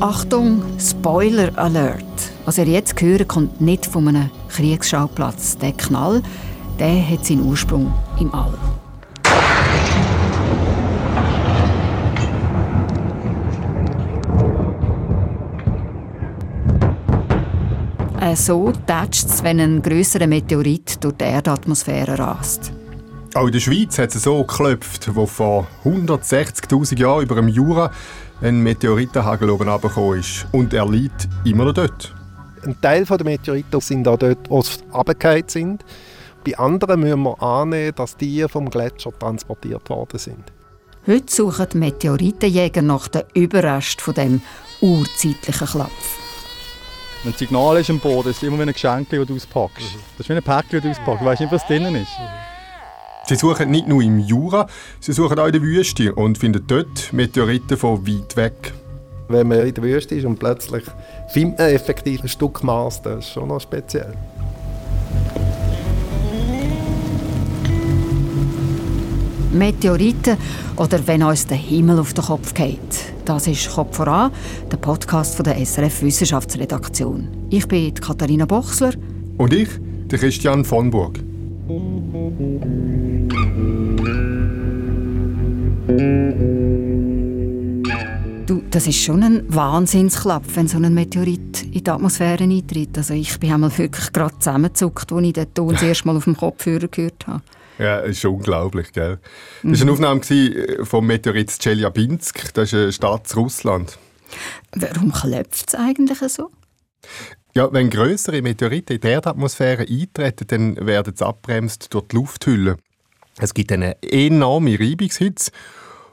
Achtung, Spoiler Alert. Was ihr jetzt hören kommt nicht von einem Kriegsschauplatz. Der Knall, der hat seinen Ursprung im All. Äh, so tätscht es, wenn ein grösserer Meteorit durch die Erdatmosphäre rast. Auch in der Schweiz hat es so geklopft, wo vor 160.000 Jahren über dem Jura ein Meteoritenhagel oben runtergekommen ist. Und er liegt immer noch dort. Ein Teil der Meteoriten sind auch dort, wo sie runtergefallen sind. Bei anderen müssen wir annehmen, dass die vom Gletscher transportiert worden sind. Heute suchen die Meteoritenjäger nach den Überrest von dem urzeitlichen Klapf. Wenn ein Signal ist am Boden, ist es immer wie ein Geschenk, das du auspackst. Das ist wie ein Päckchen, das du auspackst. Du weißt nicht, was drin ist. Sie suchen nicht nur im Jura, sie suchen auch in der Wüste und finden dort Meteoriten von weit weg. Wenn man in der Wüste ist und plötzlich findet man effektiv ein Stück Maß, das ist schon noch speziell. Meteoriten oder wenn uns der Himmel auf den Kopf geht. Das ist «Kopf voran», der Podcast von der SRF Wissenschaftsredaktion. Ich bin Katharina Bochsler. Und ich, der Christian von Burg. Du, das ist schon ein Wahnsinnsklapp, wenn so ein Meteorit in die Atmosphäre eintritt. Also ich bin einmal wirklich gerade zusammengezuckt, als ich den Ton das erste Mal auf dem Kopfhörer gehört habe. Ja, das ist unglaublich, gell? Das war eine Aufnahme äh, vom Meteorit Chelyabinsk. Das ist eine Stadt in Russland. Warum klopft es eigentlich so? Ja, wenn größere Meteoriten in die Erdatmosphäre eintreten, dann werden sie abbremst durch die Lufthülle. Es gibt eine enorme Reibungshitze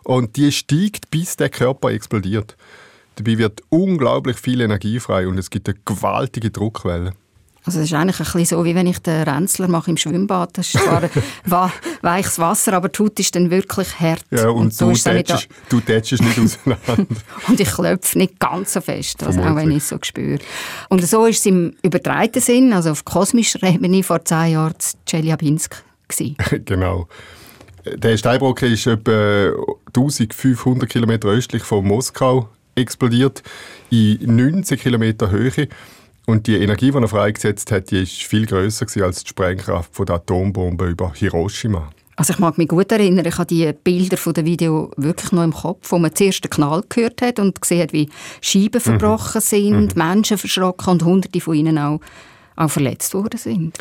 und die steigt, bis der Körper explodiert. Dabei wird unglaublich viel Energie frei und es gibt eine gewaltige Druckwelle. Also das ist eigentlich ein bisschen so, wie wenn ich den Renzler mache im Schwimmbad. Das ist zwar weiches Wasser, aber die Haut ist dann wirklich hart. Ja, und, und so du, tätschest nicht auseinander. und ich klopfe nicht ganz so fest, also auch wenn ich es so spüre. Und so ist es im übertreiten Sinn, also auf kosmischer Ebene vor zehn Jahren in Chelyabinsk. genau. Der Steinbrocken ist etwa 1500 Kilometer östlich von Moskau explodiert, in 19 Kilometer Höhe. Und die Energie, die er freigesetzt hat, die ist viel größer als die Sprengkraft der Atombombe über Hiroshima. Also ich mag mich gut erinnern, ich habe die Bilder von dem Video wirklich noch im Kopf, wo man zuerst den Knall gehört hat und gesehen hat, wie Scheiben verbrochen mhm. sind, mhm. Menschen verschrocken und hunderte von ihnen auch, auch verletzt worden sind.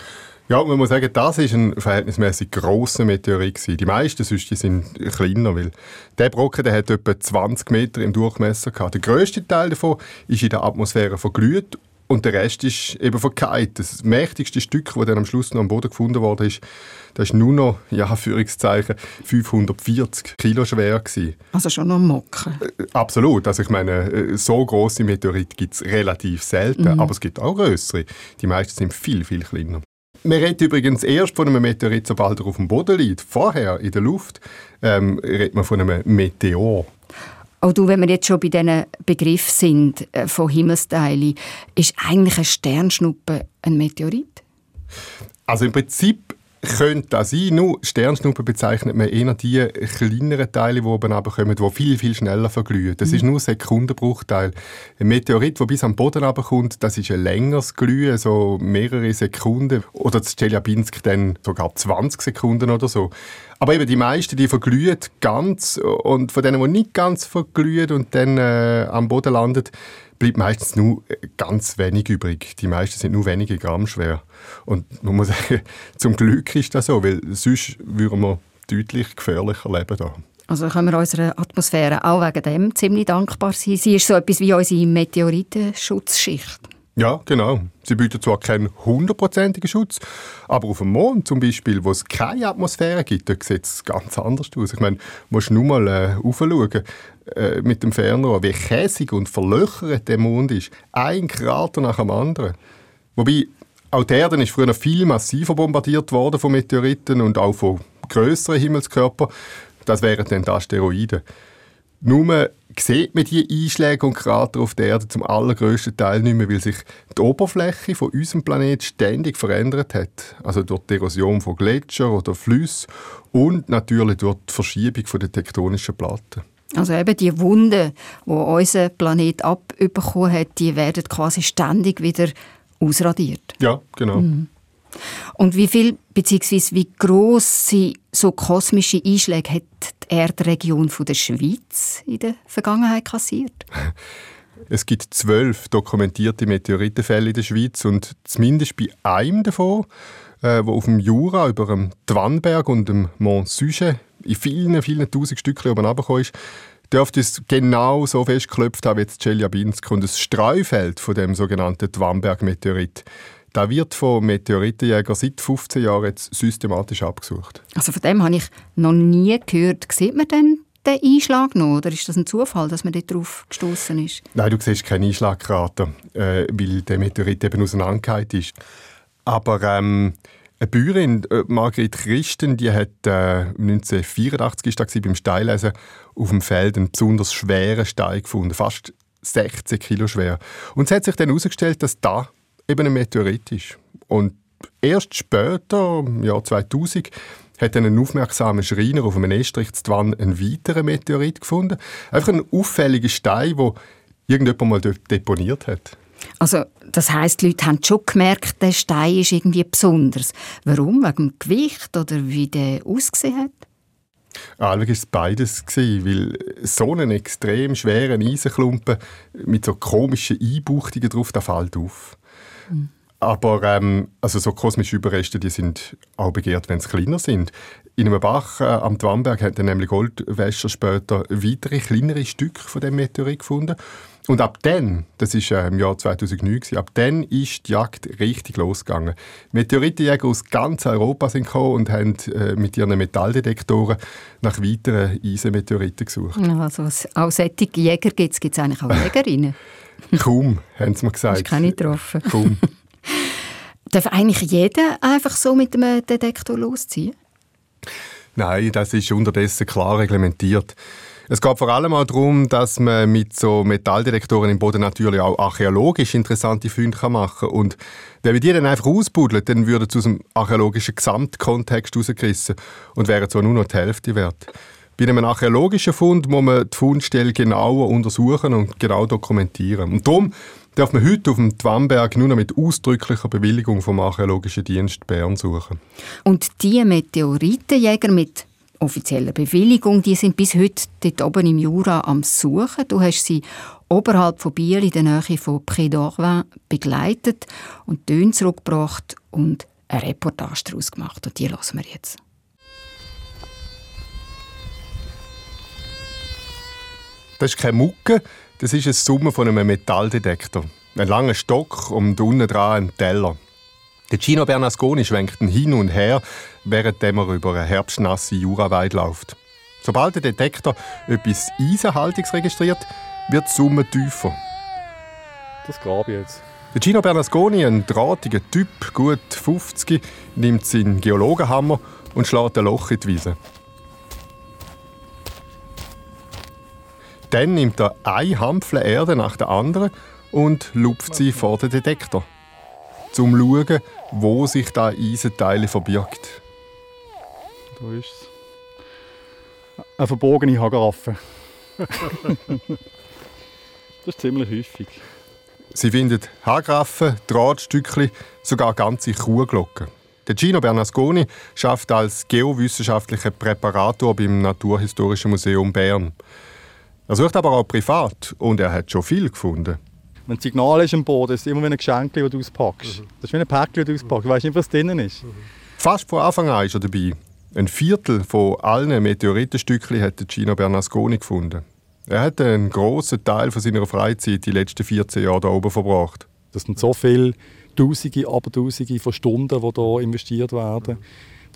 Ja, man muss sagen, das ist ein verhältnismäßig grosser Meteorit gewesen. Die meisten sonst die sind kleiner, weil der Brocken der hat etwa 20 Meter im Durchmesser gehabt. Der grösste Teil davon ist in der Atmosphäre verglüht und der Rest ist eben verkeilt. Das mächtigste Stück, das dann am Schluss noch am Boden gefunden wurde, ist, das ist nur noch, ja, Führungszeichen, 540 Kilo schwer gewesen. Also schon noch Mocken. Äh, absolut. Also ich meine, äh, so große Meteorite gibt es relativ selten, mhm. aber es gibt auch größere. Die meisten sind viel, viel kleiner. Man redet übrigens erst von einem Meteorit, sobald er auf dem Boden liegt. Vorher, in der Luft, ähm, redet man von einem Meteor. Auch du, wenn wir jetzt schon bei diesen Begriff sind äh, von Himmelsteilen, ist eigentlich eine Sternschnuppe ein Meteorit? Also im Prinzip könnte das sein. Nur Sternschnuppen bezeichnet man eher die kleineren Teile, die oben runterkommen, die viel, viel schneller verglühen. Das mhm. ist nur ein Sekundenbruchteil. Ein Meteorit, der bis am Boden runterkommt, das ist ein längeres Glühen, so mehrere Sekunden. Oder das Chelyabinsk dann sogar 20 Sekunden oder so. Aber eben die meisten, die verglühen ganz und von denen, die nicht ganz verglühen und dann äh, am Boden landen, bleibt meistens nur äh, ganz wenig übrig. Die meisten sind nur wenige Gramm schwer. Und man muss sagen, zum Glück ist das so, weil sonst würden wir deutlich gefährlicher leben da. Also können wir unserer Atmosphäre auch wegen dem ziemlich dankbar sein. Sie ist so etwas wie unsere Meteoritenschutzschicht. Ja, genau. Sie bietet zwar keinen hundertprozentigen Schutz, aber auf dem Mond zum Beispiel, wo es keine Atmosphäre gibt, sieht es ganz anders aus. Ich meine, du musst nur mal äh, raufschauen äh, mit dem Fernrohr, wie käsig und verlöchert der Mond ist. Ein Krater nach dem anderen. Wobei, auch die Erde ist früher viel massiver bombardiert worden von Meteoriten und auch von größeren Himmelskörpern. Das wären dann die Asteroiden. Nur sieht man diese Einschläge und Krater auf der Erde zum allergrößten Teil nicht mehr, weil sich die Oberfläche von unserem Planeten ständig verändert hat. Also durch die Erosion von Gletschern oder Flüssen und natürlich durch die Verschiebung der tektonischen Platten. Also eben die Wunden, die unser Planet abbekommen hat, die werden quasi ständig wieder ausradiert. Ja, genau. Mhm. Und wie viel bzw. wie grosse so kosmische Einschläge hat die Erdregion von der Schweiz in der Vergangenheit kassiert? Es gibt zwölf dokumentierte Meteoritenfälle in der Schweiz und zumindest bei einem davon, äh, wo auf dem Jura über dem Dwanberg und dem Mont Sujet in vielen, vielen tausend Stückchen oben ist, dürfte es genau so festgeklopft haben wie Chelyabinsk und das Streufeld von dem sogenannten Dwanberg-Meteorit. Da wird von Meteoritenjägern seit 15 Jahren jetzt systematisch abgesucht. Also von dem habe ich noch nie gehört. Sieht man denn den Einschlag noch? Oder ist das ein Zufall, dass man dort drauf gestoßen ist? Nein, du siehst keinen Einschlagkrater, äh, weil der Meteorit eben auseinandergehalten ist. Aber ähm, eine Bäuerin, äh, Margret Christen, die hat äh, 1984 ist das beim Steillesen auf dem Feld einen besonders schweren Stein gefunden, fast 16 Kilo schwer. Und es hat sich dann herausgestellt, dass da eben ein Meteorit ist. Und erst später, im Jahr 2000, hat ein aufmerksamer Schreiner auf einem Estrich zu einen weiteren Meteorit gefunden. Einfach ein auffälliger Stein, den irgendjemand mal dort deponiert hat. Also, das heißt, die Leute haben schon gemerkt, der Stein ist irgendwie besonders. Warum? Wegen dem Gewicht oder wie der ausgesehen hat? Allweg war es beides, weil so einen extrem schweren Eisenklumpen mit so komischen Einbuchtungen drauf, der fällt auf. Mhm. Aber ähm, also so kosmische Überreste die sind auch begehrt, wenn sie kleiner sind. In einem Bach äh, am Twamberg hat dann nämlich Goldwäscher später weitere kleinere Stücke von dem Meteorit gefunden. Und ab dann, das ist äh, im Jahr 2009, ab dann ist die Jagd richtig losgegangen. Meteoritenjäger aus ganz Europa sind gekommen und haben äh, mit ihren Metalldetektoren nach weiteren Eisenmeteoriten gesucht. Also auch solche Jäger gibt es, gibt es eigentlich auch Jägerinnen? Kaum, haben sie mir gesagt. Ich keine getroffen. Kaum. Darf eigentlich jeder einfach so mit einem Detektor losziehen? Nein, das ist unterdessen klar reglementiert. Es geht vor allem auch darum, dass man mit so Metalldetektoren im Boden natürlich auch archäologisch interessante Funde machen kann. Und wenn wir die dann einfach ausbuddeln, dann würden sie aus dem archäologischen Gesamtkontext rausgerissen und wären zwar nur noch die Hälfte wert. Bei einem archäologischen Fund muss man die Fundstelle genauer untersuchen und genau dokumentieren. Und darum darf man heute auf dem Twamberg nur noch mit ausdrücklicher Bewilligung vom Archäologischen Dienst Bern suchen. Und die Meteoritenjäger mit offizieller Bewilligung, die sind bis heute dort oben im Jura am Suchen. Du hast sie oberhalb von Biel in der Nähe von Pré d'Orvin begleitet und Töne zurückgebracht und eine Reportage daraus gemacht. Und die lassen wir jetzt. Das ist keine Mucke, das ist eine Summe von einem Metalldetektor. Ein langer Stock und unten dran ein Teller. Der Gino Bernasconi schwenkt ihn hin und her, während er über eine herbstnasse Juraweide läuft. Sobald der Detektor etwas Eisenhaltiges registriert, wird die Summe tiefer. Das gab jetzt. Der Gino Bernasconi, ein drahtiger Typ, gut 50, nimmt seinen Geologenhammer und schlägt ein Loch in die Wiese. Dann nimmt er eine Hampfle Erde nach der anderen und lupft sie vor den Detektor. Zum zu schauen, wo sich da Eisenteile verbirgt. Da ist es. Eine verbogene Hageraffe. das ist ziemlich häufig. Sie findet Hagraffen, Drahtstückchen, sogar ganze Kuhglocken. Der Gino Bernasconi schafft als geowissenschaftlicher Präparator beim Naturhistorischen Museum Bern. Er sucht aber auch privat und er hat schon viel gefunden. Wenn ein Signal ist am Boden, ist es immer wie ein Geschenk, das du auspackst. Mhm. Das ist wie ein Päckchen, das du auspackst. Du weißt nicht, was drin ist. Mhm. Fast von Anfang an ist er dabei. Ein Viertel von allen Meteoritenstückchen hat Gino Bernasconi gefunden. Er hat einen grossen Teil von seiner Freizeit die letzten 14 Jahre hier oben verbracht. Das sind so viele Tausende, aber Tausende von Stunden, die hier investiert werden.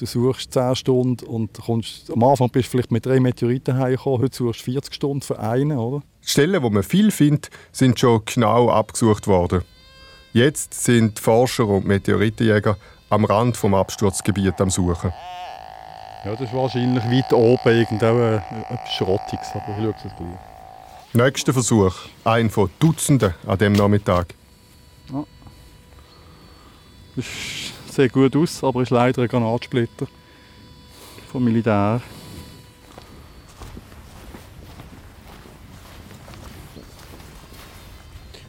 Du suchst 10 Stunden und kommst, am Anfang bist du vielleicht mit drei Meteoriten heimgekommen, heute suchst du 40 Stunden für einen, oder? Die Stellen, wo man viel findet, sind schon genau abgesucht worden. Jetzt sind Forscher und Meteoritenjäger am Rand vom Absturzgebiet am Suchen. Ja, das ist wahrscheinlich weit oben irgendetwas Schrottiges, aber ich schaue es gleich. Nächster Versuch, ein von Dutzenden an dem Nachmittag. Ja. Das sieht gut aus, aber ist leider ein Granatsplitter vom Militär.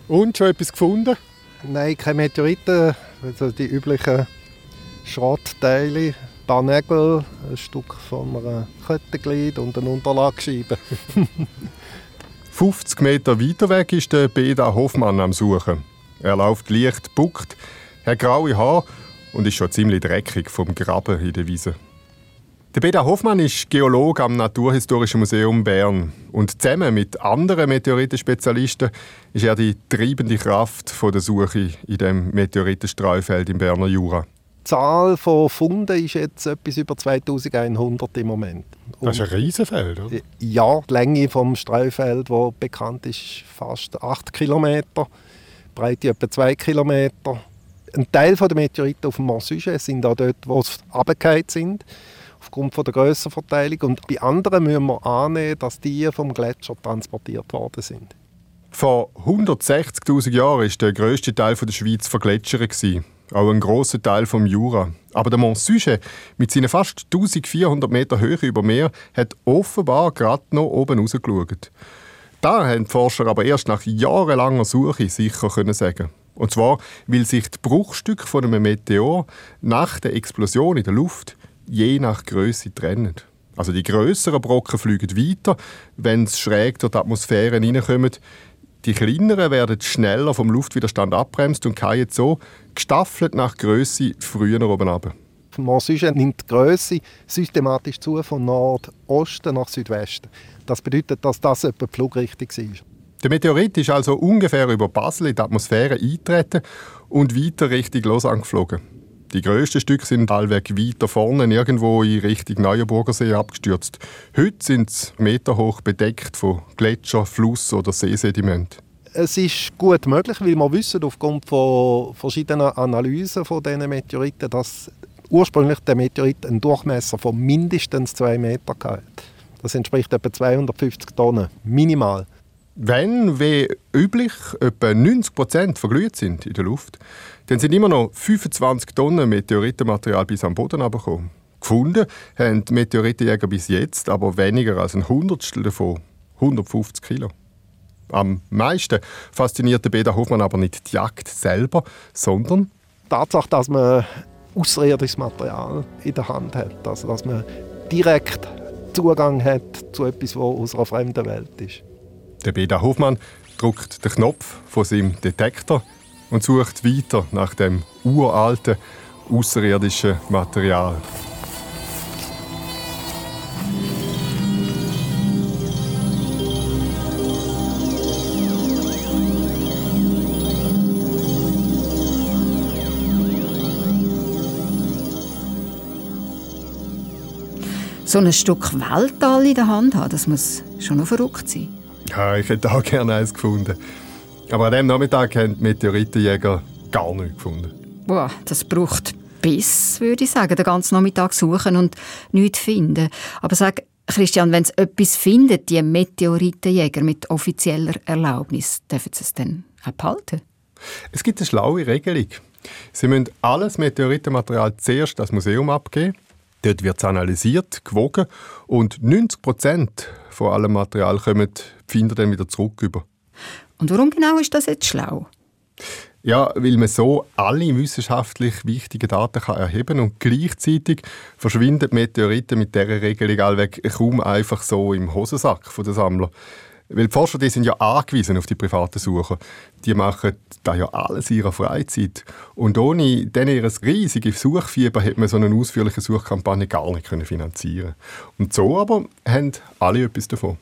Und schon etwas gefunden? Nein, keine Meteoriten, also die üblichen Schrottteile, ein paar Nägel, ein Stück von einem Kettenglied und eine Unterlagscheibe. 50 Meter weiter weg ist der Beda Hoffmann am Suchen. Er läuft leicht buckt, hat graue Haare und ist schon ziemlich dreckig vom Graben in der Wiese. Der Beda Hoffmann ist Geologe am Naturhistorischen Museum Bern und zusammen mit anderen Meteoritenspezialisten ist er die treibende Kraft der Suche in dem Meteoritenstreufeld im Berner Jura. Die Zahl von Funden ist jetzt etwas über 2100 im Moment. Und das ist ein Riesenfeld, oder? Ja, die Länge des Streufeld, das bekannt ist, fast 8 Kilometer, Breite etwa 2 Kilometer. Ein Teil der Meteoriten auf dem Mont Sujet sind auch dort, wo sie runtergefallen sind, aufgrund der Grössenverteilung. Und bei anderen müssen wir annehmen, dass die vom Gletscher transportiert worden sind. Vor 160.000 Jahren war der grösste Teil der Schweiz vergletschert auch ein großer Teil vom Jura. Aber der Mont Sujet mit seinen fast 1400 Meter Höhe über Meer hat offenbar gerade noch oben rausgeschaut. Da haben die Forscher aber erst nach jahrelanger Suche sicher können sagen. Und zwar, weil sich die Bruchstücke von einem Meteor nach der Explosion in der Luft je nach Größe trennen. Also die größeren Brocken fliegen weiter, wenn sie schräg durch die Atmosphäre hineinkommen. Die kleineren werden schneller vom Luftwiderstand abbremst und fallen so gestaffelt nach Größe früher oben. Mont Sujet nimmt die Größe systematisch zu von Nordosten nach Südwesten. Das bedeutet, dass das etwa die Flugrichtung war. Der Meteorit ist also ungefähr über Basel in die Atmosphäre eingetreten und weiter Richtung Lausanne geflogen. Die grössten Stücke sind allweg weiter vorne, irgendwo in Richtung Neuenburgersee abgestürzt. Heute sind sie meterhoch bedeckt von Gletscher, Fluss oder Seesediment. Es ist gut möglich, weil wir wissen aufgrund von verschiedenen Analysen von diesen Meteoriten, dass ursprünglich der Meteorit einen Durchmesser von mindestens 2 Metern hat. Das entspricht etwa 250 Tonnen, minimal. Wenn, wie üblich, etwa 90 Prozent verglüht sind in der Luft, dann sind immer noch 25 Tonnen Meteoritenmaterial bis am Boden abgekommen. Gefunden haben die Meteoritenjäger bis jetzt aber weniger als ein Hundertstel davon, 150 Kilo. Am meisten fasziniert der Beda Hofmann aber nicht die Jagd selber, sondern die Tatsache, dass man außerirdisches Material in der Hand hat, also dass man direkt Zugang hat zu etwas, was aus einer fremden Welt ist. Der Beda Hofmann drückt den Knopf von seinem Detektor und sucht weiter nach dem uralten, außerirdischen Material. So ein Stück Weltall in der Hand haben, das muss schon noch verrückt sein. Ja, ich hätte auch gerne eins gefunden. Aber an diesem Nachmittag haben die Meteoritenjäger gar nichts gefunden. Boah, das braucht Biss, würde ich sagen, den ganzen Nachmittag suchen und nichts finden. Aber sag, Christian, wenn sie etwas finden, die Meteoritenjäger mit offizieller Erlaubnis, dürfen sie es dann auch behalten? Es gibt eine schlaue Regelung. Sie müssen alles Meteoritenmaterial zuerst das Museum abgeben. Dort wird es analysiert, gewogen und 90 Prozent von allem Material kommen die Finder dann wieder zurück über. Und warum genau ist das jetzt schlau? Ja, weil man so alle wissenschaftlich wichtigen Daten kann erheben und gleichzeitig verschwinden Meteoriten mit dieser Regelung allweg kaum einfach so im Hosensack der Sammler. Weil die Forscher die sind ja angewiesen auf die privaten Sucher. Die machen da ja alles in ihrer Freizeit. Und ohne denen ihr riesiges Suchfieber hätte man so eine ausführliche Suchkampagne gar nicht finanzieren können. Und so aber haben alle etwas davon.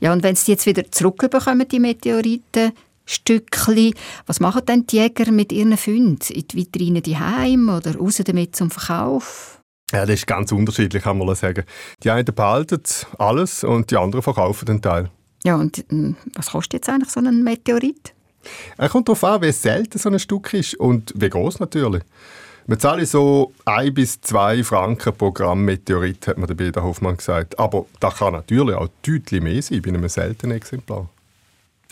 Ja, und wenn sie jetzt wieder zurückbekommen, die Meteoriten, Stückchen. Was machen denn die Jäger mit ihren Funden? In die Vitrine die Heim oder raus damit zum Verkauf? Ja, das ist ganz unterschiedlich, kann man sagen. Die einen behalten alles und die anderen verkaufen den Teil. Ja, und hm, was kostet jetzt eigentlich so ein Meteorit? Es kommt darauf an, wie selten so ein Stück ist und wie groß natürlich. Man zahle so ein bis zwei Franken pro Gramm Meteorit, hat mir der Peter Hoffmann gesagt. Aber das kann natürlich auch deutlich mehr sein bei einem seltenen Exemplar.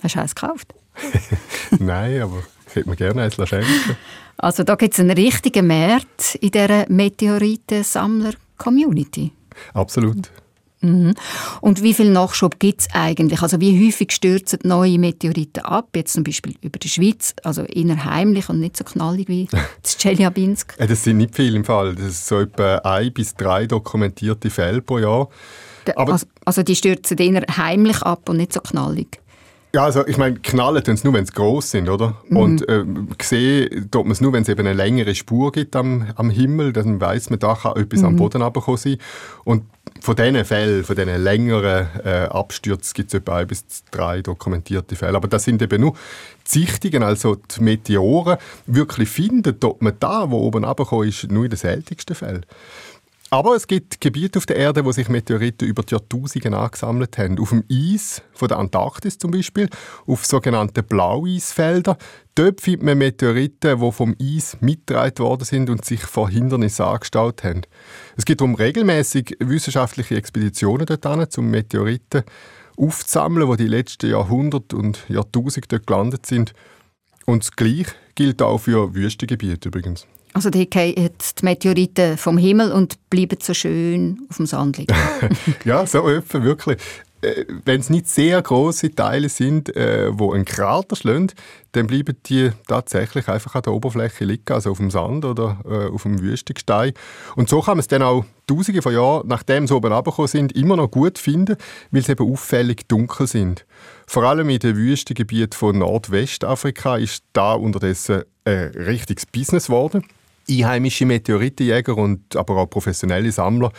Hast du eins gekauft? Nein, aber ich hätte mir gerne eins schenken Also da gibt es einen richtigen Markt in dieser Meteoritensammler-Community. Absolut. Mhm. Und wie viel Nachschub gibt es eigentlich? Also wie häufig stürzen neue Meteoriten ab? Jetzt zum Beispiel über die Schweiz, also eher heimlich und nicht so knallig wie das Chelyabinsk. das sind nicht viele im Fall. Das sind so etwa ein bis drei dokumentierte Fälle pro Jahr. Aber also, also die stürzen eher heimlich ab und nicht so knallig? Ja, also ich meine, knallen tun es nur, wenn sie gross sind, oder? Mhm. Und äh, sehen tut man es nur, wenn es eben eine längere Spur gibt am, am Himmel, dann weiß man, da kann etwas mhm. am Boden runterkommen sein. Und von diesen Fällen, von diesen längeren äh, Abstürzen gibt es etwa ein bis drei dokumentierte Fälle. Aber das sind eben nur die Sichtungen, also die Meteoren, wirklich finden, tut man da, wo oben runterkommt, ist nur in den seltensten Fällen. Aber es gibt Gebiete auf der Erde, wo sich Meteoriten über die Jahrtausende angesammelt haben. Auf dem Eis von der Antarktis zum Beispiel, auf sogenannten Blaueisfeldern. Dort findet man Meteoriten, die vom Eis mitgetragen worden sind und sich vor Hindernissen angestaut haben. Es gibt darum regelmäßig wissenschaftliche Expeditionen dorthin, um Meteoriten aufzusammeln, die die letzten Jahrhunderte und Jahrtausende dort gelandet sind. Und das Gleiche gilt auch für Wüstengebiete übrigens. Also die fallen die Meteoriten vom Himmel und bleiben so schön auf dem Sand liegen. ja, so etwa, wirklich. Äh, Wenn es nicht sehr große Teile sind, äh, wo ein Krater schlagen, dann bleiben die tatsächlich einfach an der Oberfläche liegen, also auf dem Sand oder äh, auf dem Wüstengestein. Und so kann man es dann auch Tausende von Jahren, nachdem sie oben runtergekommen sind, immer noch gut finden, weil sie eben auffällig dunkel sind. Vor allem in den Wüstengebieten von Nordwestafrika ist da unterdessen ein richtiges Business geworden einheimische Meteoritenjäger und aber auch professionelle Sammler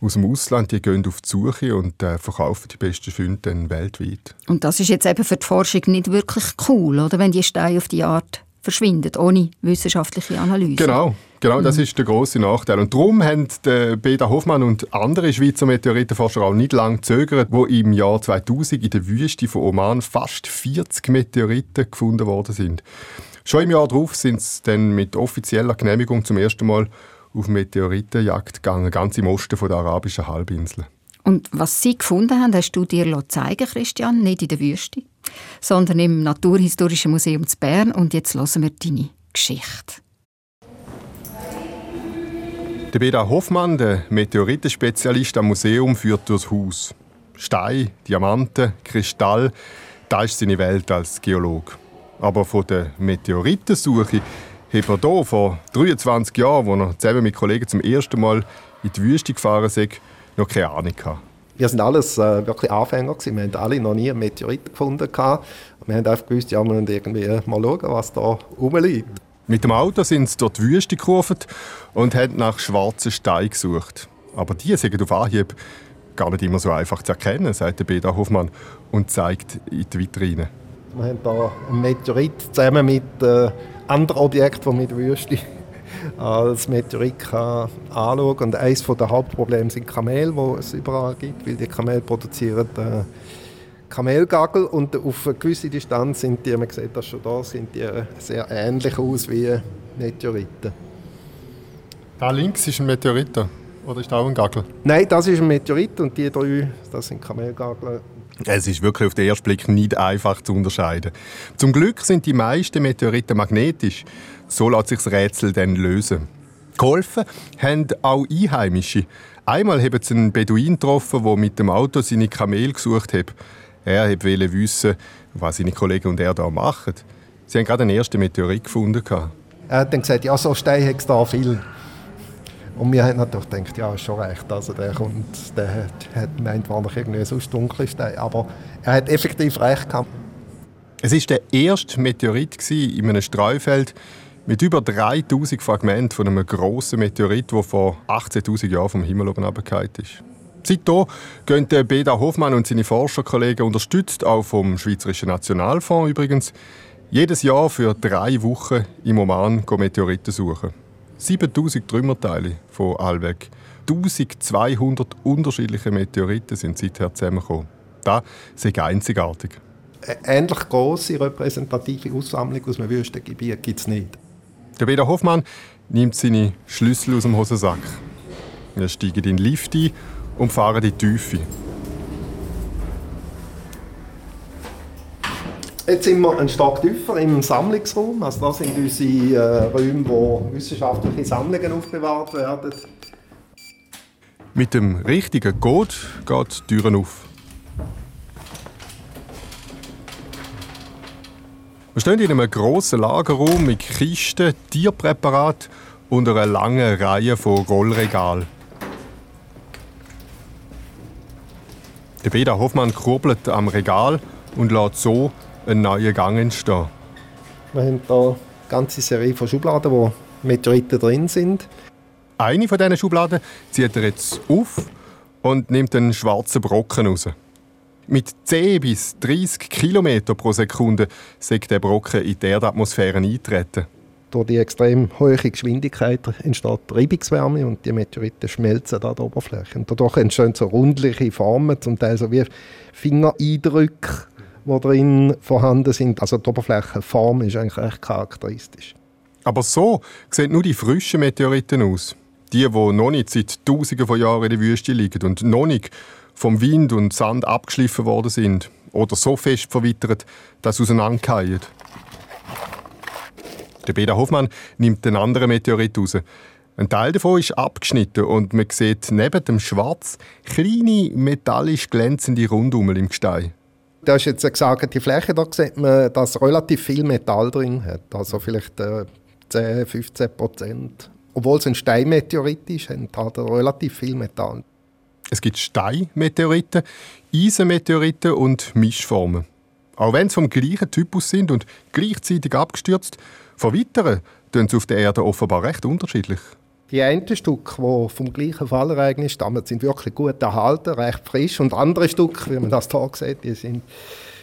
aus dem Ausland, die gehen auf die Suche und äh, verkaufen die besten Funde dann weltweit. Und das ist jetzt eben für die Forschung nicht wirklich cool, oder, wenn die Steine auf die Art verschwinden, ohne wissenschaftliche Analyse. Genau, Genau, das mhm. ist der große Nachteil. Und darum haben Beda Hoffmann und andere Schweizer Meteoritenforscher auch nicht lange gezögert, wo im Jahr 2000 in der Wüste von Oman fast 40 Meteoriten gefunden worden sind. Schon im Jahr darauf sind sie dann mit offizieller Genehmigung zum ersten Mal auf Meteoritenjagd gegangen, ganz im Osten von der arabischen Halbinsel. Und was Sie gefunden haben, hast du dir zeigen Christian, nicht in der Wüste, sondern im Naturhistorischen Museum zu Bern. Und jetzt hören wir deine Geschichte. Der Beda Hoffmann, der Meteoritenspezialist am Museum, führt durchs Haus. Stein, Diamanten, Kristall, das ist seine Welt als Geologe. Aber von der Meteoritensuche hat er hier vor 23 Jahren, als er zusammen mit Kollegen zum ersten Mal in die Wüste gefahren ist, noch keine Ahnung gehabt. Wir sind alles äh, wirklich Anfänger gewesen. Wir haben alle noch nie einen Meteorit gefunden gehabt. Wir haben einfach gewusst, ja, wir müssen irgendwie mal schauen, was da rumliegt. Mit dem Auto sind sie durch die Wüste gekurft und haben nach schwarzen Steinen gesucht. Aber die sind auf Anhieb gar nicht immer so einfach zu erkennen, sagt Beda Hoffmann und zeigt in die Vitrine. Wir haben hier einen Meteorit zusammen mit äh, anderen Objekten, die mit der Wüste als Meteorit kann anschauen kann. Und eines der Hauptprobleme sind Kamele, die es überall gibt, weil die Kamele produzieren äh, Kamelgagel und auf eine gewisse Distanz sind die, man sieht das schon da, sind die sehr ähnlich aus wie Meteoriten. Da links ist ein Meteorit oder ist da auch ein Gagel? Nein, das ist ein Meteorit und die drei, das sind Kamelgagel. Es ist wirklich auf den ersten Blick nicht einfach zu unterscheiden. Zum Glück sind die meisten Meteoriten magnetisch. So lässt sich das Rätsel dann lösen. Geholfen haben auch Einheimische. Einmal haben sie einen Beduin getroffen, der mit dem Auto seine Kamel gesucht hat. Er wollte wissen, was seine Kollegen und er da machen. Sie haben gerade den ersten Meteorit gefunden. Er hat dann gesagt, ja, so Steine hat es da viel. Und wir haben natürlich gedacht, ja, ist schon recht. Also der kommt, der hat, hat meint, noch irgendwie sonst dunkle Steine. Aber er hat effektiv recht gehabt. Es war der erste Meteorit in einem Streufeld mit über 3000 Fragmenten von einem grossen Meteorit, der vor 18.000 Jahren vom Himmel oben runtergefallen ist. Seitdem gehen Beda Hoffmann und seine Forscherkollegen, unterstützt auch vom Schweizerischen Nationalfonds übrigens, jedes Jahr für drei Wochen im Oman Meteoriten suchen. 7000 Trümmerteile von allweg. 1200 unterschiedliche Meteoriten sind seither zusammengekommen. Das ist einzigartig. Eine ähnlich große repräsentative Aussammlung aus einem Wüstengebiet gibt es nicht. Der Peter Hoffmann nimmt seine Schlüssel aus dem Hosensack. Wir steigen in den Lift ein und fahren in die Tiefe. Jetzt sind wir einen Stock tiefer im Sammlungsraum. Also das sind unsere äh, Räume, wo wissenschaftliche Sammlungen aufbewahrt werden. Mit dem richtigen Code geht die Türen auf. Wir stehen in einem grossen Lagerraum mit Kisten, Tierpräparaten und einer langen Reihe von Rollregalen. Der Peter Hoffmann kurbelt am Regal und lässt so einen neuen Gang entstehen. Wir haben hier eine ganze Serie von Schubladen, wo Meteoriten drin sind. Eine von diesen Schubladen zieht er jetzt auf und nimmt einen schwarzen Brocken raus. Mit 10 bis 30 km pro Sekunde sagt der Brocken in die Erdatmosphäre eintreten. Durch die extrem hohe Geschwindigkeit entsteht Reibungswärme und die Meteoriten schmelzen an der Oberfläche. Und dadurch entstehen so rundliche Formen, zum Teil so wie Fingereindrücke, die drin vorhanden sind. Also die Oberflächenform ist eigentlich recht charakteristisch. Aber so sehen nur die frischen Meteoriten aus. Die, die noch nicht seit Tausenden von Jahren in der Wüste liegen und noch nicht vom Wind und Sand abgeschliffen worden sind oder so fest verwittert, dass sie auseinanderfallen. Der Peter Hoffmann nimmt den anderen Meteorit raus. Ein Teil davon ist abgeschnitten und man sieht neben dem Schwarz kleine metallisch glänzende Rundummel im Gestein. Da ist jetzt eine gesagte Fläche, da sieht man, dass relativ viel Metall drin hat. Also vielleicht äh, 10, 15 Prozent. Obwohl es ein Steinmeteorit ist, hat er relativ viel Metall. Es gibt Steinmeteoriten, Eisenmeteoriten und Mischformen. Auch wenn sie vom gleichen Typus sind und gleichzeitig abgestürzt, verwittern tun sie auf der Erde offenbar recht unterschiedlich. Die einen Stücke, die vom gleichen Fallereignis stammen, sind wirklich gut erhalten, recht frisch. Und andere Stücke, wie man das hier sieht, die sind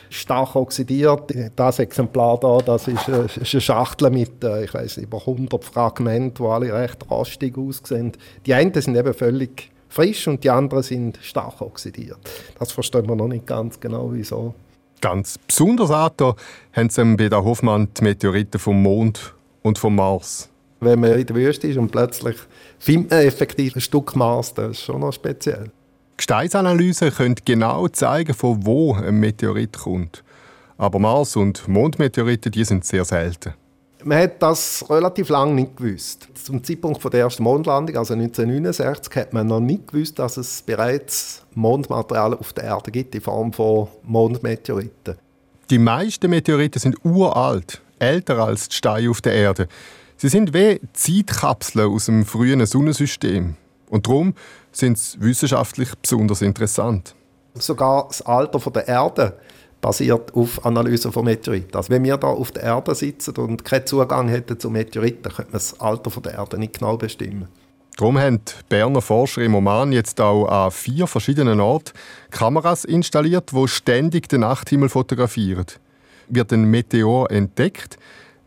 stark oxidiert. Das Exemplar hier, das ist, eine Schachtel mit, äh, ich weiß über 100 Fragmenten, die alle recht rostig aussehen. Die einen sind eben völlig frisch und die anderen sind stark oxidiert. Das verstehen wir noch nicht ganz genau, wieso. Ganz besonders angetan haben sie bei der Hoffmann die Meteoriten vom Mond und vom Mars. Wenn man in der Wüste ist und plötzlich findet man effektiv ein Stück Mars, das ist schon noch speziell. Gesteinsanalysen können genau zeigen, von wo ein Meteorit kommt. Aber Mars- und Mondmeteoriten die sind sehr selten. Man hat das relativ lange nicht gewusst. Zum Zeitpunkt der ersten Mondlandung, also 1969, hat man noch nicht gewusst, dass es bereits Mondmaterial auf der Erde gibt in Form von Mondmeteoriten. Die meisten Meteoriten sind uralt, älter als die Steine auf der Erde. Sie sind wie Zeitkapseln aus dem frühen Sonnensystem. Und darum sind sie wissenschaftlich besonders interessant. Sogar das Alter der Erde basiert auf Analyse von Meteoriten. Also wenn wir da auf der Erde sitzen und keinen Zugang hätten zu Meteoriten, könnte man das Alter der Erde nicht genau bestimmen. Darum haben die Berner Forscher im Oman jetzt auch an vier verschiedenen Orten Kameras installiert, die ständig den Nachthimmel fotografieren. Wird ein Meteor entdeckt,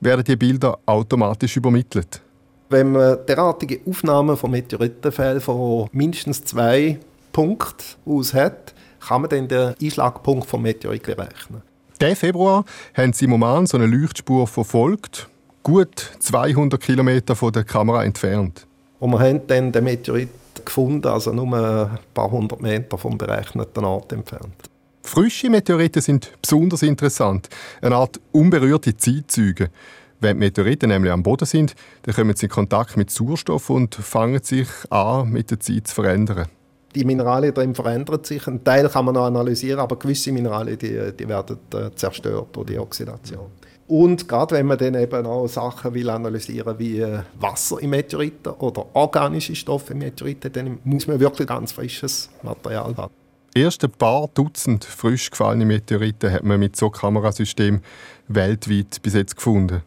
werden die Bilder automatisch übermittelt. Wenn man derartige Aufnahmen von Meteoritenfällen von mindestens zwei Punkten aus hat, kann man dann den Einschlagpunkt vom Meteorit berechnen. Diesen Februar haben sie im Oman so eine Leuchtspur verfolgt, gut 200 Kilometer von der Kamera entfernt. Und wir haben dann den Meteorit gefunden, also nur ein paar hundert Meter vom berechneten Ort entfernt. Frische Meteoriten sind besonders interessant, eine Art unberührte Zeitzeuge. Wenn die Meteoriten nämlich am Boden sind, dann kommen sie in Kontakt mit Sauerstoff und fangen sich an, mit der Zeit zu verändern die Mineralien drin verändern sich. Ein Teil kann man noch analysieren, aber gewisse Mineralien die, die werden äh, zerstört durch die Oxidation. Und gerade wenn man dann eben auch Sachen will analysieren wie äh, Wasser in Meteoriten oder organische Stoffe in Meteoriten, dann muss man wirklich ganz frisches Material haben. Erst ein paar Dutzend frisch gefallene Meteoriten hat man mit so Kamerasystemen weltweit bis jetzt gefunden.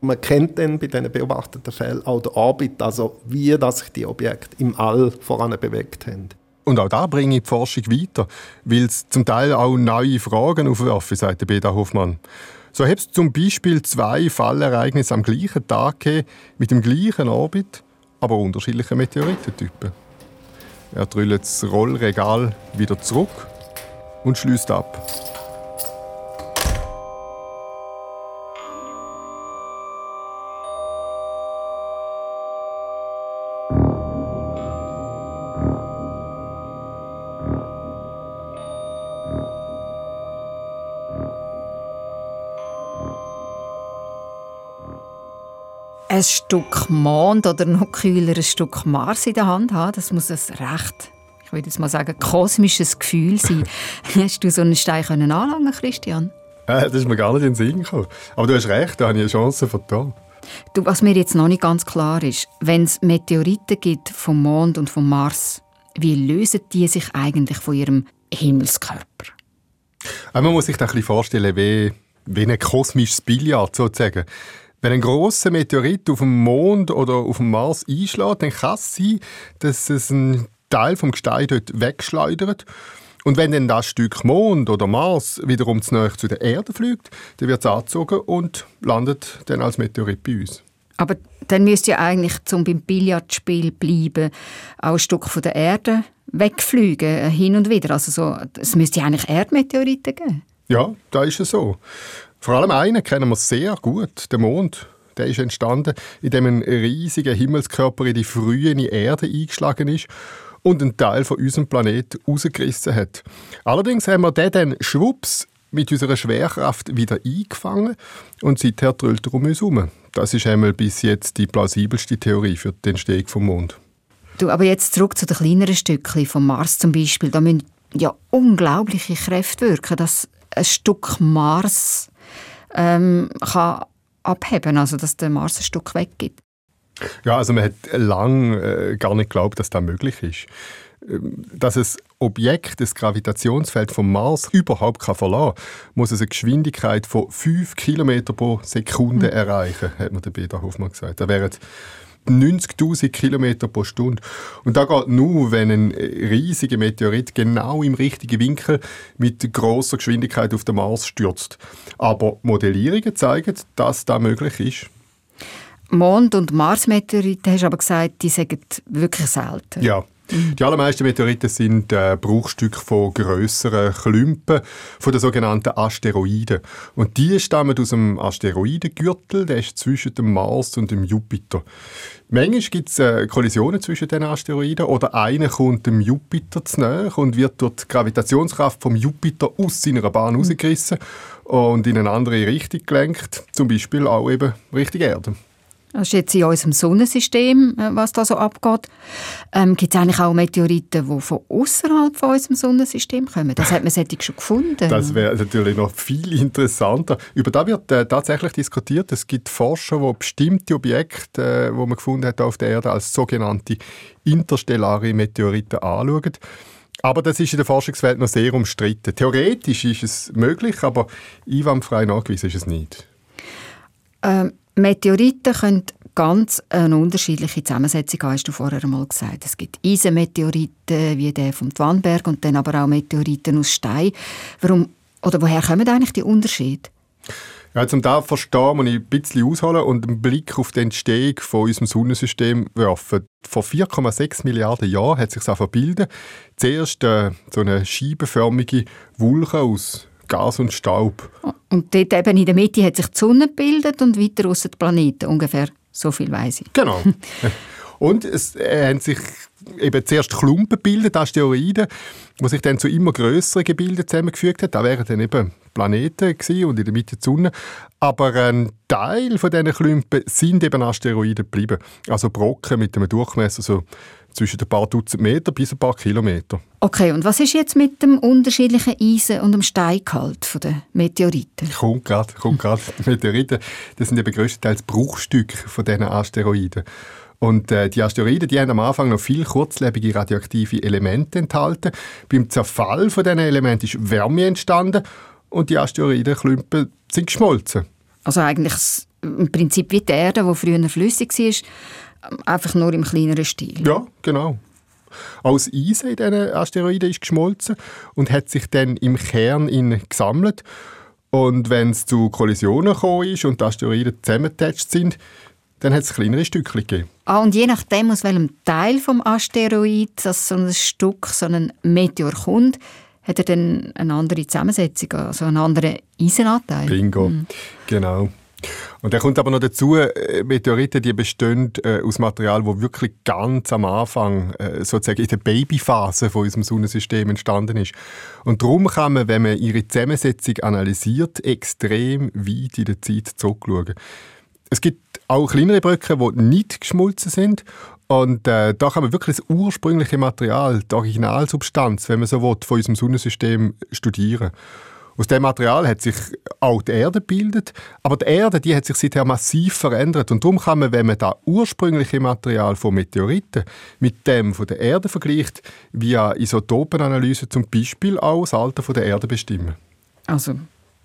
Man kennt dann bei diesen beobachteten Fällen auch den Orbit, also wie das sich die Objekte im All voran bewegt haben. Und auch da bringe ich die Forschung weiter, weil es zum Teil auch neue Fragen aufwerfen, sagt Beda Hoffmann. So hat es zum Beispiel zwei Fallereignisse am gleichen Tag gegeben, mit dem gleichen Orbit, aber unterschiedlichen Meteoritentypen. Er drüllt das Rollregal wieder zurück und schließt ab. Ein Stück Mond oder noch kühler ein Stück Mars in der Hand haben, das muss ein recht ich würde jetzt mal sagen, kosmisches Gefühl sein. Hast du so einen Stein können anlangen, Christian? Äh, das ist mir gar nicht in den Sinn gekommen. Aber du hast recht, da habe ich eine Chance vertan. Du, was mir jetzt noch nicht ganz klar ist, wenn es Meteoriten gibt vom Mond und vom Mars, wie lösen die sich eigentlich von ihrem Himmelskörper? Äh, man muss sich das ein bisschen vorstellen wie, wie ein kosmisches Billard sozusagen. Wenn ein großer Meteorit auf dem Mond oder auf dem Mars einschlägt, dann kann es sein, dass es einen Teil vom Gestein dort wegschleudert. Und wenn dann das Stück Mond oder Mars wiederum zu nahe zu der Erde fliegt, dann wird es angezogen und landet dann als Meteorit bei uns. Aber dann müsste ja eigentlich, zum beim Billardspiel bleiben, auch ein Stück von der Erde wegfliegen, äh, hin und wieder. Also so, es müsste ja eigentlich Erdmeteoriten geben. Ja, da ist es so. Vor allem einen kennen wir sehr gut, den Mond. Der ist entstanden, indem ein riesiger Himmelskörper in die frühe Erde eingeschlagen ist und einen Teil von unserem Planeten rausgerissen hat. Allerdings haben wir den dann schwupps mit unserer Schwerkraft wieder eingefangen und seither dröhlt er um uns herum. Das ist einmal bis jetzt die plausibelste Theorie für den Entstehung vom Mond. Du, aber jetzt zurück zu den kleineren Stückchen vom Mars zum Beispiel. Da müssen ja unglaubliche Kräfte wirken, dass ein Stück Mars ähm, kann abheben, also dass der Mars ein Stück weggibt. Ja, also man hat lange äh, gar nicht geglaubt, dass das möglich ist. Ähm, dass ein Objekt, das Gravitationsfeld vom Mars überhaupt kann verlassen kann, muss es eine Geschwindigkeit von 5 km pro Sekunde mhm. erreichen, hat mir der Peter Hoffmann gesagt. Das wären 90.000 km pro Stunde. Und da geht nur, wenn ein riesiger Meteorit genau im richtigen Winkel mit großer Geschwindigkeit auf den Mars stürzt. Aber Modellierungen zeigen, dass das möglich ist. Mond- und Mars-Meteoriten, hast du aber gesagt, die sind wirklich selten. Ja. Die allermeisten Meteoriten sind äh, Bruchstücke von grösseren Klumpen, von den sogenannten Asteroiden. Und die stammen aus dem Asteroidengürtel, der ist zwischen dem Mars und dem Jupiter. Manchmal gibt es äh, Kollisionen zwischen den Asteroiden oder einer kommt dem Jupiter zu nahe und wird durch die Gravitationskraft vom Jupiter aus seiner Bahn mhm. rausgerissen und in eine andere Richtung gelenkt, zum Beispiel auch eben Richtung Erde. Das ist jetzt in unserem Sonnensystem, äh, was da so abgeht. Ähm, Gibt es eigentlich auch Meteoriten, die von außerhalb von unserem Sonnensystem kommen? Das hat man solche schon gefunden. Das wäre natürlich noch viel interessanter. Über das wird äh, tatsächlich diskutiert. Es gibt Forscher, die bestimmte Objekte, äh, die man gefunden hat auf der Erde, als sogenannte interstellare Meteoriten anschauen. Aber das ist in der Forschungswelt noch sehr umstritten. Theoretisch ist es möglich, aber einwandfrei nachgewiesen ist es nicht. Ähm, Meteoriten können ganz eine unterschiedliche Zusammensetzung haben, hast du vorher einmal gesagt. Es gibt Eisenmeteoriten, wie der vom Twanberg, und dann aber auch Meteoriten aus Stein. Warum, oder woher kommen eigentlich die Unterschiede? Ja, zum da verstehen muss ich ein bisschen ausholen und einen Blick auf die Entstehung von unserem Sonnensystem werfen. Vor 4,6 Milliarden Jahren hat sich das verbildet. Zuerst äh, so eine scheibenförmige Wolke aus Gas und Staub. Und dort eben in der Mitte hat sich die Sonne gebildet und weiter raus die Planeten. Ungefähr so viel weiß ich. Genau. und es äh, haben sich eben zuerst Klumpen gebildet, Asteroiden, die sich dann zu immer größeren Gebilden zusammengefügt haben. Da wären dann eben Planeten und in der Mitte die Sonne. Aber ein Teil von diesen Klumpen sind eben Asteroiden geblieben. Also Brocken mit einem Durchmesser so zwischen ein paar Dutzend Meter bis ein paar Kilometer. Okay, und was ist jetzt mit dem unterschiedlichen Eisen- und dem Steingehalt der Meteoriten? Kommt gerade, kommt gerade. Meteoriten, das sind eben größtenteils Bruchstücke von diesen Asteroiden. Und äh, die Asteroiden, die haben am Anfang noch viel kurzlebige radioaktive Elemente enthalten. Beim Zerfall von diesen Elementen ist Wärme entstanden und die Asteroidenklumpen sind geschmolzen. Also eigentlich im Prinzip wie die Erde, die früher flüssig war, einfach nur im kleineren Stil. Ja, genau. Aus Eisen in diesen Asteroiden ist geschmolzen und hat sich dann im Kern in gesammelt. Und wenn es zu Kollisionen gekommen ist und die Asteroiden zusammengetatscht sind, dann hat es kleinere Stückchen gegeben. Ah, und je nachdem, aus welchem Teil vom Asteroid das so ein Stück, so ein Meteor kommt, hat er dann eine andere Zusammensetzung, also einen anderen Eisenanteil. Bingo, mhm. genau. Und dann kommt aber noch dazu, äh, Meteoriten, die bestehen äh, aus Material, wo wirklich ganz am Anfang, äh, sozusagen in der Babyphase von unserem Sonnensystem entstanden ist. Und darum kann man, wenn man ihre Zusammensetzung analysiert, extrem weit in der Zeit zurückschauen. Es gibt auch kleinere Bröcke, die nicht geschmolzen sind. Und äh, da kann man wirklich das ursprüngliche Material, die Originalsubstanz, wenn man so will, von unserem Sonnensystem studieren. Aus dem Material hat sich auch die Erde gebildet, aber die Erde die hat sich seither massiv verändert und darum kann man, wenn man das ursprüngliche Material von Meteoriten mit dem von der Erde vergleicht, via Isotopenanalyse zum Beispiel auch das Alter der Erde bestimmen. Also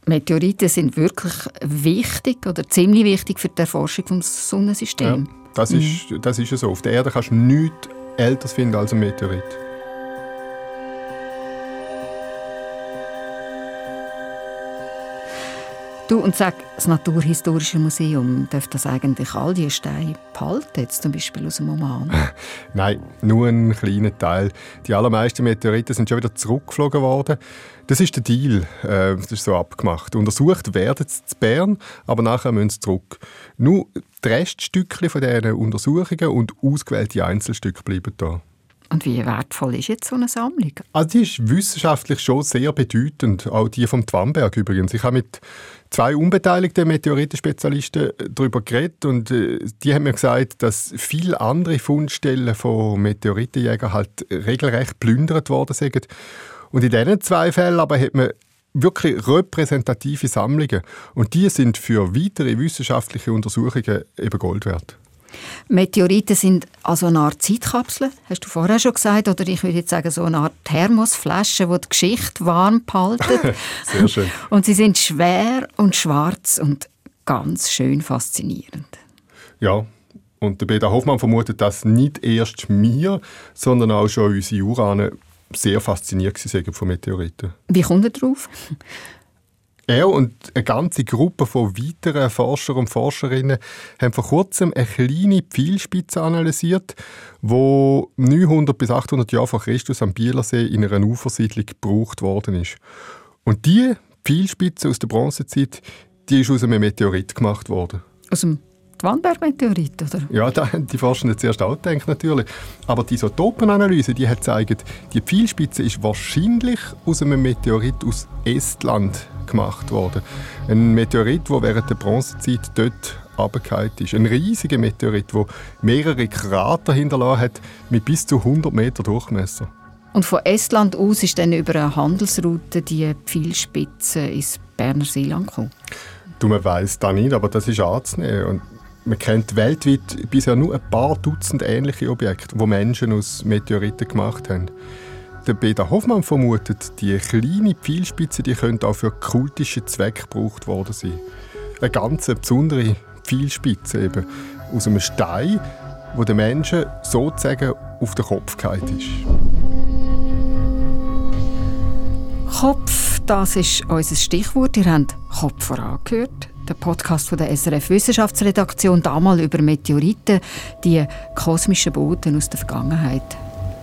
Meteoriten sind wirklich wichtig oder ziemlich wichtig für die Erforschung des Sonnensystems. Ja, das, mhm. ist, das ist so. Auf der Erde kannst du nichts Älteres finden als ein Meteorit. Du, und sag, das Naturhistorische Museum, darf das eigentlich all diese Steine behalten, jetzt zum Beispiel aus dem Oman? Nein, nur ein kleiner Teil. Die allermeisten Meteoriten sind schon wieder zurückgeflogen worden. Das ist der Deal, äh, das ist so abgemacht. Untersucht werden sie zu Bern, aber nachher müssen sie zurück. Nur die Reststücke von diesen Untersuchungen und ausgewählte Einzelstücke bleiben da. Und wie wertvoll ist jetzt so eine Sammlung? Also die ist wissenschaftlich schon sehr bedeutend, auch die vom Twamberg übrigens. Ich habe mit zwei unbeteiligten Meteoritenspezialisten darüber geredet und äh, die haben mir gesagt, dass viele andere Fundstellen von Meteoritenjägern halt regelrecht plündert worden sind. Und in diesen zwei Fällen aber hat man wirklich repräsentative Sammlungen und die sind für weitere wissenschaftliche Untersuchungen eben Gold wert. Meteoriten sind also eine Art Zeitkapsel, hast du vorher schon gesagt, oder ich würde jetzt sagen so eine Art Thermosflasche, die die Geschichte warm behalten. Sehr schön. Und sie sind schwer und schwarz und ganz schön faszinierend. Ja, und der Peter Hoffmann vermutet, dass nicht erst mir, sondern auch schon unsere Urahnen sehr fasziniert waren von Meteoriten. Wie kommt er drauf? Er und eine ganze Gruppe von weiteren Forscher und Forscherinnen haben vor kurzem eine kleine Pfeilspitze analysiert, die 900 bis 800 Jahre vor Christus am Bielersee in einer Ufersiedlung gebraucht worden ist. Und diese Pfeilspitze aus der Bronzezeit, die ist aus einem Meteorit gemacht worden. Aus dem Wandberg-Meteorit, oder? Ja, da haben die Forschenden zuerst auch gedacht, natürlich. Aber die Isotopenanalyse, die hat gezeigt, die Pfeilspitze ist wahrscheinlich aus einem Meteorit aus Estland gemacht worden. Ein Meteorit, der während der Bronzezeit dort runtergefallen ist. Ein riesiger Meteorit, der mehrere Krater hinterlassen hat, mit bis zu 100 Meter Durchmesser. Und von Estland aus ist dann über eine Handelsroute die Pfeilspitze ins Berner Seeland gekommen? Du, man weiss das nicht, aber das ist anzunehmen. Und man kennt weltweit bisher nur ein paar Dutzend ähnliche Objekte, die Menschen aus Meteoriten gemacht haben. Der Peter Hoffmann vermutet, die kleine Pfeilspitze die könnte auch für kultische Zwecke gebraucht worden sein. Eine ganz besondere Pfeilspitze eben, aus einem Stein, wo der Menschen sozusagen auf den Kopf gefallen ist. Kopf, das ist unser Stichwort. Ihr habt Kopf vorangehört der Podcast von der SRF Wissenschaftsredaktion, damals über Meteoriten, die kosmischen Boten aus der Vergangenheit.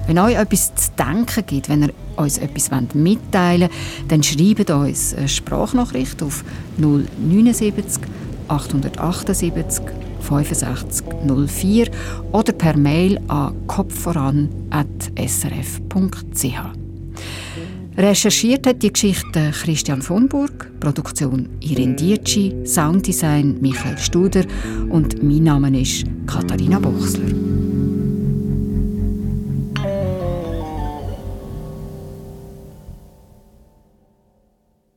Wenn euch etwas zu denken gibt, wenn ihr uns etwas mitteilen wollt, dann schreibt uns eine Sprachnachricht auf 079 878 65 04 oder per Mail an kopfvoran.srf.ch. Recherchiert hat die Geschichte Christian von Burg, Produktion Irin Dietschi, Sounddesign Michael Studer und mein Name ist Katharina Bochsler.